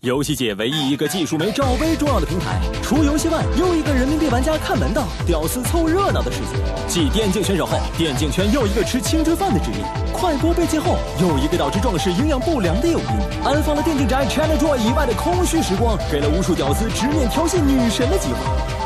游戏界唯一一个技术没赵薇重要的平台，除游戏外，又一个人民币玩家看门道、屌丝凑热闹的世界。继电竞选手后，电竞圈又一个吃青春饭的职业。快播被禁后，又一个导致壮士营养不良的诱因。安放了电竞宅 ChinaJoy 以外的空虚时光，给了无数屌丝直面挑衅女神的机会。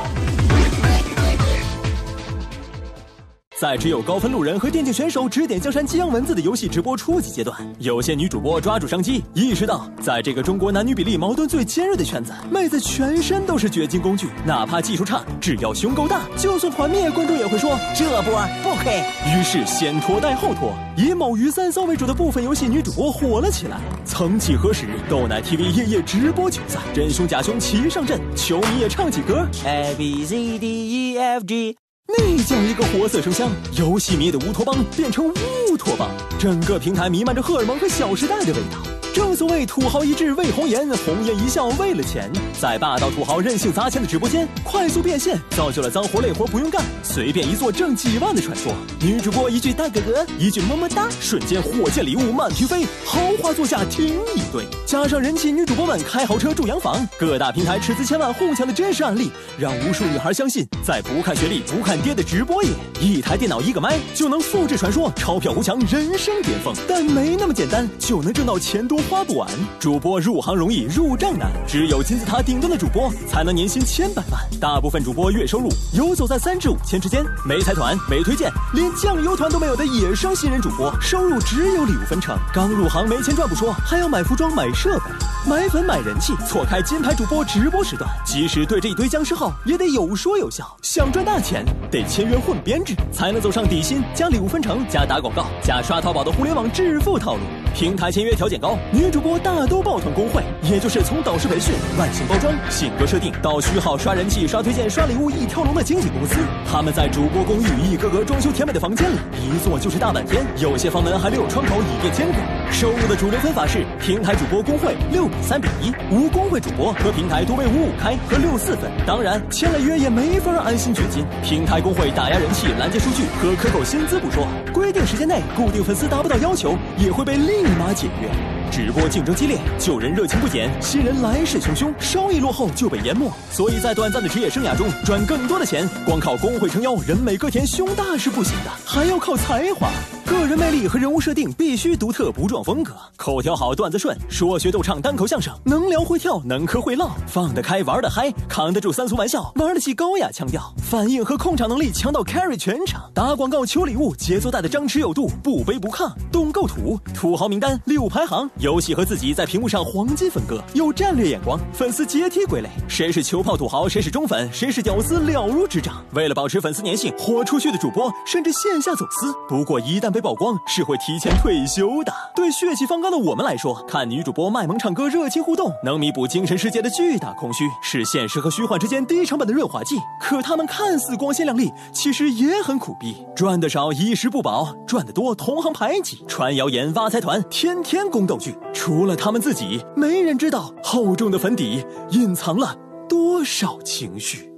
在只有高分路人和电竞选手指点江山激扬文字的游戏直播初级阶段，有些女主播抓住商机，意识到在这个中国男女比例矛盾最尖锐的圈子，妹子全身都是掘金工具，哪怕技术差，只要胸够大，就算团灭，观众也会说这波不亏。于是先拖带后拖，以某鱼三骚为主的部分游戏女主播火了起来。曾几何时，豆奶 TV 夜夜直播球赛，真凶假凶齐上阵，球迷也唱起歌，A B C D E F G。那叫一个活色生香，游戏迷的乌托邦变成乌托邦，整个平台弥漫着荷尔蒙和小时代的味道。正所谓土豪一掷为红颜，红颜一笑为了钱。在霸道土豪任性砸钱的直播间，快速变现造就了脏活累活不用干，随便一做挣几万的传说。女主播一句大哥哥，一句么么哒，瞬间火箭礼物满天飞，豪华座驾停一堆。加上人气女主播们开豪车住洋房，各大平台斥资千万哄抢的真实案例，让无数女孩相信，在不看学历不看爹的直播业，一台电脑一个麦就能复制传说，钞票无墙，人生巅峰。但没那么简单，就能挣到钱多。花不完，主播入行容易入账难，只有金字塔顶端的主播才能年薪千百万。大部分主播月收入游走在三至五千之间，没财团，没推荐，连酱油团都没有的野生新人主播，收入只有礼物分成。刚入行没钱赚不说，还要买服装、买设备、买粉、买人气，错开金牌主播直播时段。即使对着一堆僵尸号，也得有说有笑。想赚大钱，得签约混编制，才能走上底薪加礼物分成加打广告加刷淘宝的互联网致富套路。平台签约条件高，女主播大都抱团工会，也就是从导师培训、外形包装、性格设定到虚号刷人气、刷推荐、刷礼物一条龙的经纪公司。他们在主播公寓一个个装修甜美的房间里，一坐就是大半天，有些房门还没有窗口以便监管。收入的主流分法是：平台主播工会六比三比一，无工会主播和平台多为五五开和六四分。当然，签了约也没法安心掘金，平台工会打压人气、拦截数据和克扣薪资不说，规定时间内固定粉丝达不到要求，也会被立马解约。直播竞争激烈，旧人热情不减，新人来势汹汹，稍一落后就被淹没。所以在短暂的职业生涯中赚更多的钱，光靠工会撑腰、人美歌甜、胸大是不行的，还要靠才华。个人魅力和人物设定必须独特，不撞风格。口条好，段子顺，说学逗唱，单口相声，能聊会跳，能嗑会唠，放得开，玩得嗨，扛得住三俗玩笑，玩得起高雅腔调，反应和控场能力强到 carry 全场。打广告求礼物，节奏带的张弛有度，不卑不亢，懂构图，土豪名单六排行。游戏和自己在屏幕上黄金分割，有战略眼光，粉丝阶梯归类，谁是球炮土豪，谁是忠粉，谁是屌丝了如指掌。为了保持粉丝粘性，豁出去的主播甚至线下走私。不过一旦被曝光，是会提前退休的。对血气方刚的我们来说，看女主播卖萌唱歌，热情互动，能弥补精神世界的巨大空虚，是现实和虚幻之间低成本的润滑剂。可他们看似光鲜亮丽，其实也很苦逼，赚的少衣食不保，赚的多同行排挤，传谣言挖财团，天天宫斗剧。除了他们自己，没人知道厚重的粉底隐藏了多少情绪。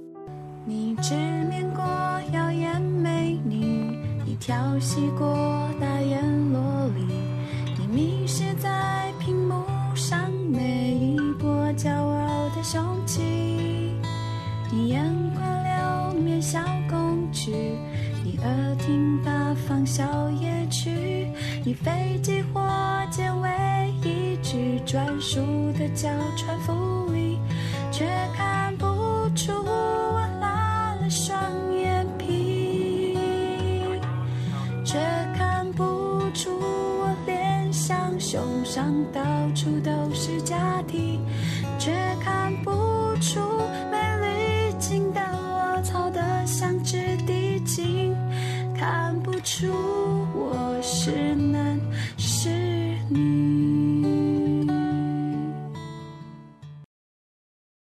你直面过，调戏过大眼萝莉，你迷失在屏幕上每一波骄傲的雄起，你眼眶流面小公举，你耳听八方笑夜曲，你飞机火箭为。专属的娇喘到处都是假体，却看不出美丽镜的我，操得像只地精，看不出我是男是女。